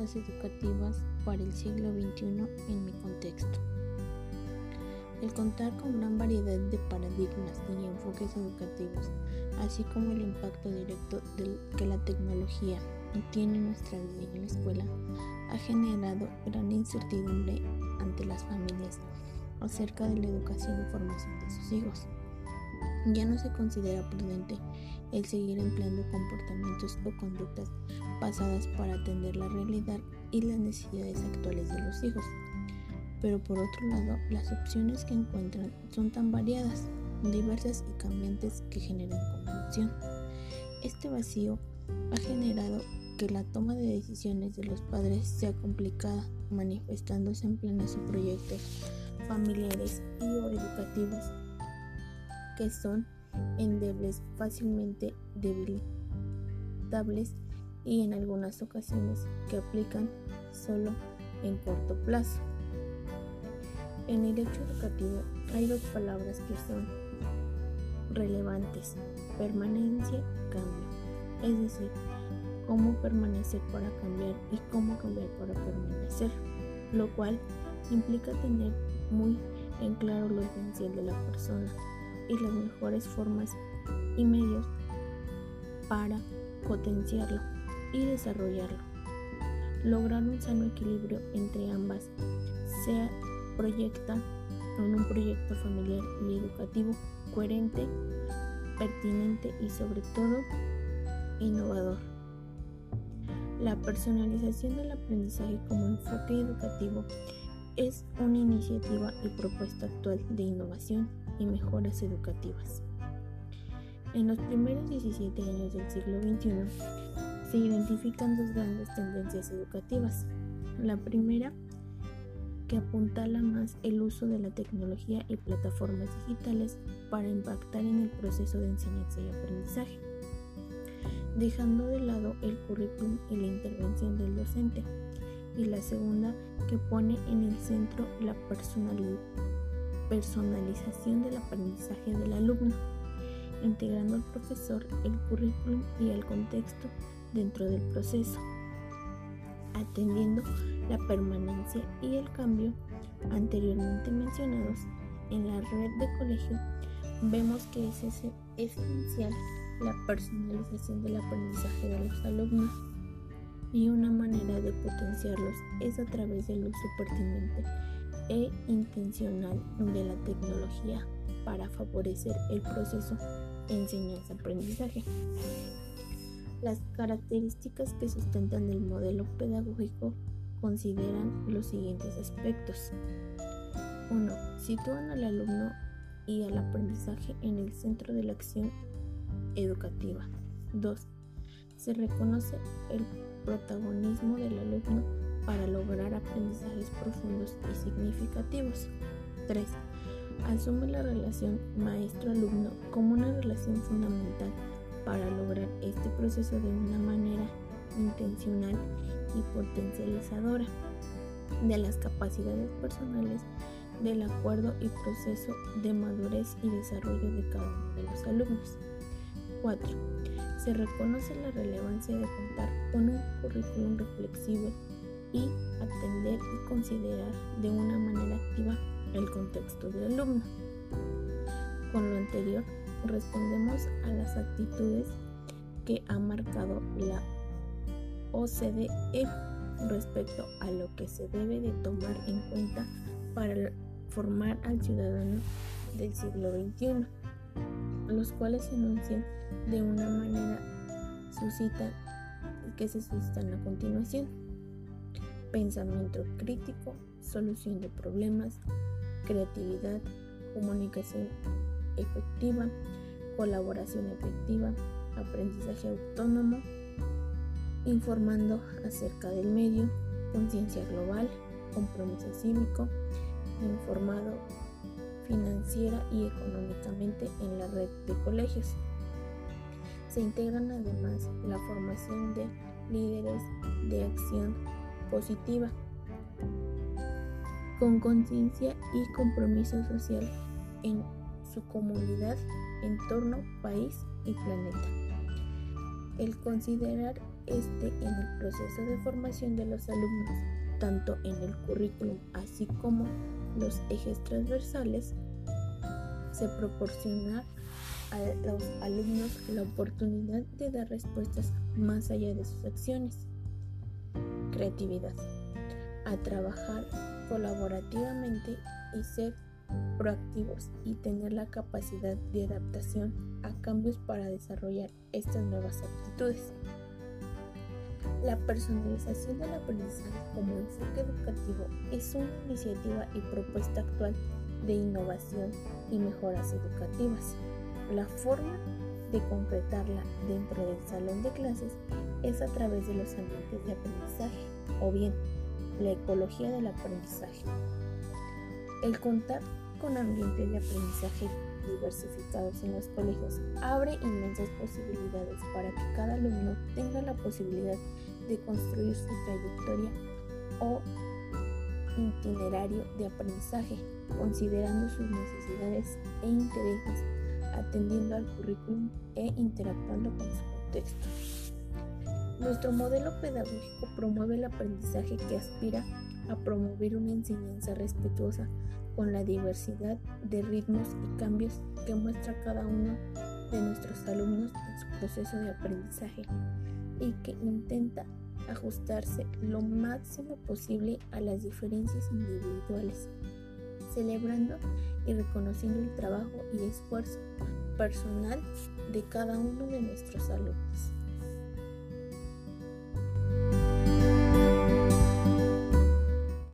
educativas para el siglo XXI en mi contexto. El contar con gran variedad de paradigmas y enfoques educativos, así como el impacto directo que la tecnología tiene en nuestra vida y en la escuela, ha generado gran incertidumbre ante las familias acerca de la educación y formación de sus hijos. Ya no se considera prudente el seguir empleando comportamientos o conductas basadas para atender la realidad y las necesidades actuales de los hijos. Pero por otro lado, las opciones que encuentran son tan variadas, diversas y cambiantes que generan confusión. Este vacío ha generado que la toma de decisiones de los padres sea complicada, manifestándose en planes o proyectos familiares y o educativos que son endebles, fácilmente debilitables y en algunas ocasiones que aplican solo en corto plazo. En el hecho educativo hay dos palabras que son relevantes, permanencia y cambio, es decir, cómo permanecer para cambiar y cómo cambiar para permanecer, lo cual implica tener muy en claro lo esencial de la persona y las mejores formas y medios para potenciarlo y desarrollarlo. Lograr un sano equilibrio entre ambas se proyecta en un proyecto familiar y educativo coherente, pertinente y sobre todo innovador. La personalización del aprendizaje como enfoque educativo es una iniciativa y propuesta actual de innovación y mejoras educativas. En los primeros 17 años del siglo XXI se identifican dos grandes tendencias educativas. La primera, que apuntala más el uso de la tecnología y plataformas digitales para impactar en el proceso de enseñanza y aprendizaje, dejando de lado el currículum y la intervención del docente. Y la segunda, que pone en el centro la personalización del aprendizaje del alumno integrando al profesor el currículum y el contexto dentro del proceso, atendiendo la permanencia y el cambio anteriormente mencionados en la red de colegio, vemos que es esencial la personalización del aprendizaje de los alumnos y una manera de potenciarlos es a través del uso pertinente e intencional de la tecnología para favorecer el proceso enseñanza-aprendizaje. Las características que sustentan el modelo pedagógico consideran los siguientes aspectos. 1. Sitúan al alumno y al aprendizaje en el centro de la acción educativa. 2. Se reconoce el protagonismo del alumno para lograr aprendizajes profundos y significativos. 3 asume la relación maestro-alumno como una relación fundamental para lograr este proceso de una manera intencional y potencializadora de las capacidades personales del acuerdo y proceso de madurez y desarrollo de cada uno de los alumnos. 4. Se reconoce la relevancia de contar con un currículum reflexivo y atender y considerar de una manera activa el contexto del alumno. Con lo anterior, respondemos a las actitudes que ha marcado la OCDE respecto a lo que se debe de tomar en cuenta para formar al ciudadano del siglo XXI, los cuales se enuncian de una manera suscita que se suscitan a continuación. Pensamiento crítico, solución de problemas, creatividad, comunicación efectiva, colaboración efectiva, aprendizaje autónomo, informando acerca del medio, conciencia global, compromiso cívico, informado financiera y económicamente en la red de colegios. Se integran además la formación de líderes de acción positiva, con conciencia y compromiso social en su comunidad, entorno, país y planeta. El considerar este en el proceso de formación de los alumnos, tanto en el currículum así como los ejes transversales, se proporciona a los alumnos la oportunidad de dar respuestas más allá de sus acciones. Creatividad. A trabajar colaborativamente y ser proactivos y tener la capacidad de adaptación a cambios para desarrollar estas nuevas aptitudes. La personalización del aprendizaje como enfoque educativo es una iniciativa y propuesta actual de innovación y mejoras educativas. La forma de concretarla dentro del salón de clases es a través de los ambientes de aprendizaje o bien la ecología del aprendizaje. El contar con ambientes de aprendizaje diversificados en los colegios abre inmensas posibilidades para que cada alumno tenga la posibilidad de construir su trayectoria o itinerario de aprendizaje, considerando sus necesidades e intereses, atendiendo al currículum e interactuando con su contexto. Nuestro modelo pedagógico promueve el aprendizaje que aspira a promover una enseñanza respetuosa con la diversidad de ritmos y cambios que muestra cada uno de nuestros alumnos en su proceso de aprendizaje y que intenta ajustarse lo máximo posible a las diferencias individuales, celebrando y reconociendo el trabajo y esfuerzo personal de cada uno de nuestros alumnos.